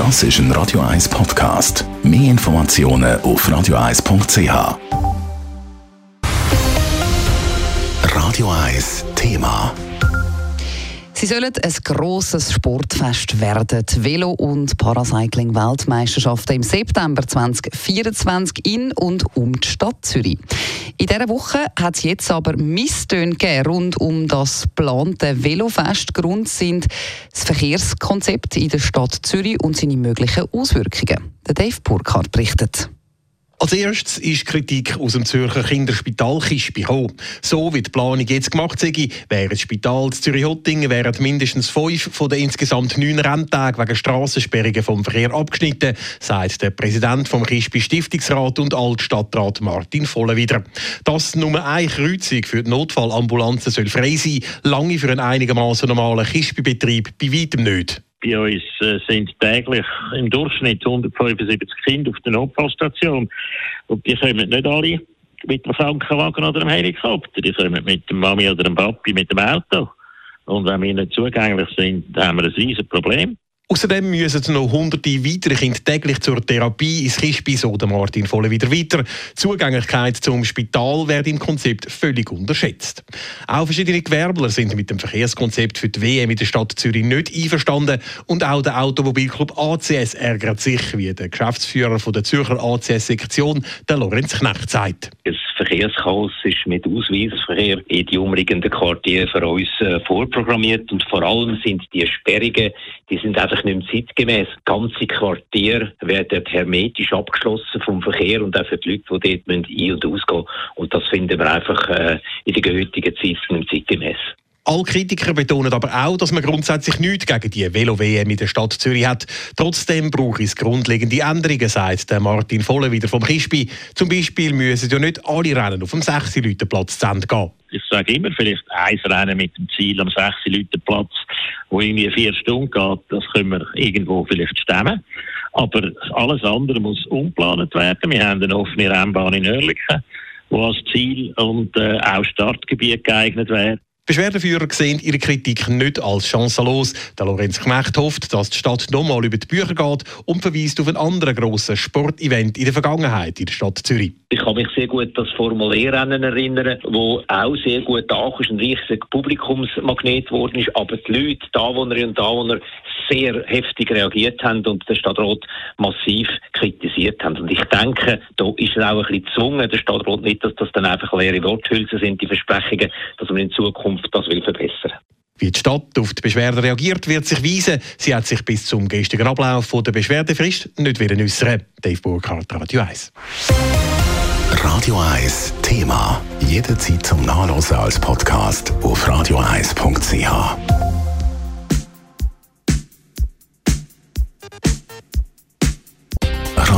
Das ist ein Radio 1 Podcast. Mehr Informationen auf radio1.ch. Radio 1 Thema. Sie sollen ein grosses Sportfest werden. Die Velo- und Paracycling-Weltmeisterschaften im September 2024 in und um die Stadt Zürich. In dieser Woche hat es jetzt aber Misstöne rund um das geplante Velofest. Grund sind das Verkehrskonzept in der Stadt Zürich und seine möglichen Auswirkungen. Der Dave Burkhardt berichtet. Als erstes ist Kritik aus dem Zürcher Kinderspital Kispi gekommen. So wie die Planung jetzt gemacht sei, wäre das Spital Zürich-Hottingen während mindestens fünf von den insgesamt neun Renntagen wegen Strassensperrungen vom Verkehr abgeschnitten, sagt der Präsident vom Kispi Stiftungsrat und Altstadtrat Martin Vollenwider. Dass nur eine Kreuzung für die Notfallambulanzen soll frei sein, lange für einen einigermaßen normalen Kispi-Betrieb bei weitem nicht. Bei uns äh, sind täglich im Durchschnitt 175 Kinder auf der Notfallstation. Und die kommen nicht alle mit einem Krankenwagen oder einem Helikopter. Die kommen mit dem Mami oder dem Papi mit dem Auto. Und wenn wir nicht zugänglich sind, haben wir ein riesiges Problem. Außerdem müssen noch hunderte weitere Kinder täglich zur Therapie ins Kispi, so der Martin Volle wieder weiter. Die Zugänglichkeit zum Spital wird im Konzept völlig unterschätzt. Auch verschiedene Gewerbler sind mit dem Verkehrskonzept für die WM in der Stadt Zürich nicht einverstanden und auch der Automobilclub ACS ärgert sich, wie der Geschäftsführer von der Zürcher ACS-Sektion, der Lorenz Knecht, sagt. Das Verkehrschaos ist mit Ausweisverkehr in die umliegenden Quartiere für uns äh, vorprogrammiert und vor allem sind die Sperrungen, die sind einfach nicht mehr zeitgemäß. Ganze Quartiere werden hermetisch abgeschlossen vom Verkehr und auch für die Leute, die dort ein- und ausgehen Und das finden wir einfach äh, in der heutigen Zeit nicht mehr zeitgemäß. Alle Kritiker betonen aber auch, dass man grundsätzlich nichts gegen die Velo-WM in der Stadt Zürich hat. Trotzdem braucht es grundlegende Änderungen, sagt Martin Volle wieder vom Kispi. Zum Beispiel müssen ja nicht alle Rennen auf dem 6-Leuten-Platz zu Ende gehen. Ich sage immer, vielleicht ein Rennen mit dem Ziel am 6-Leuten-Platz, wo irgendwie vier Stunden geht, das können wir irgendwo vielleicht stemmen. Aber alles andere muss umgeplant werden. Wir haben eine offene Rennbahn in Oerlikon, wo als Ziel und äh, auch Startgebiet geeignet wäre. Beschwerdeführer sehen ihre Kritik nicht als chancenlos. Der Lorenz Knecht hofft, dass die Stadt nochmal über die Bücher geht und verweist auf einen anderen grossen Sportevent in der Vergangenheit in der Stadt Zürich. Ich kann mich sehr gut an das Formulärrennen erinnern, wo auch sehr gut auch ein riesiger Publikumsmagnet geworden ist, aber die Leute, die Anwohnerinnen und Anwohner sehr heftig reagiert haben und den Stadtrat massiv kritisiert haben. Und ich denke, da ist er auch ein bisschen gezwungen, der Stadtrat nicht, dass das dann einfach leere Worthülsen sind, die Versprechungen, dass man in Zukunft das will verbessern. Wie die Stadt auf die Beschwerde reagiert, wird sich weisen. Sie hat sich bis zum gestrigen Ablauf der Beschwerdefrist nicht wieder äußern. Dave Burkhardt, Radio 1. Radio 1 Thema. Jederzeit zum Nachlesen als Podcast auf radio1.ch.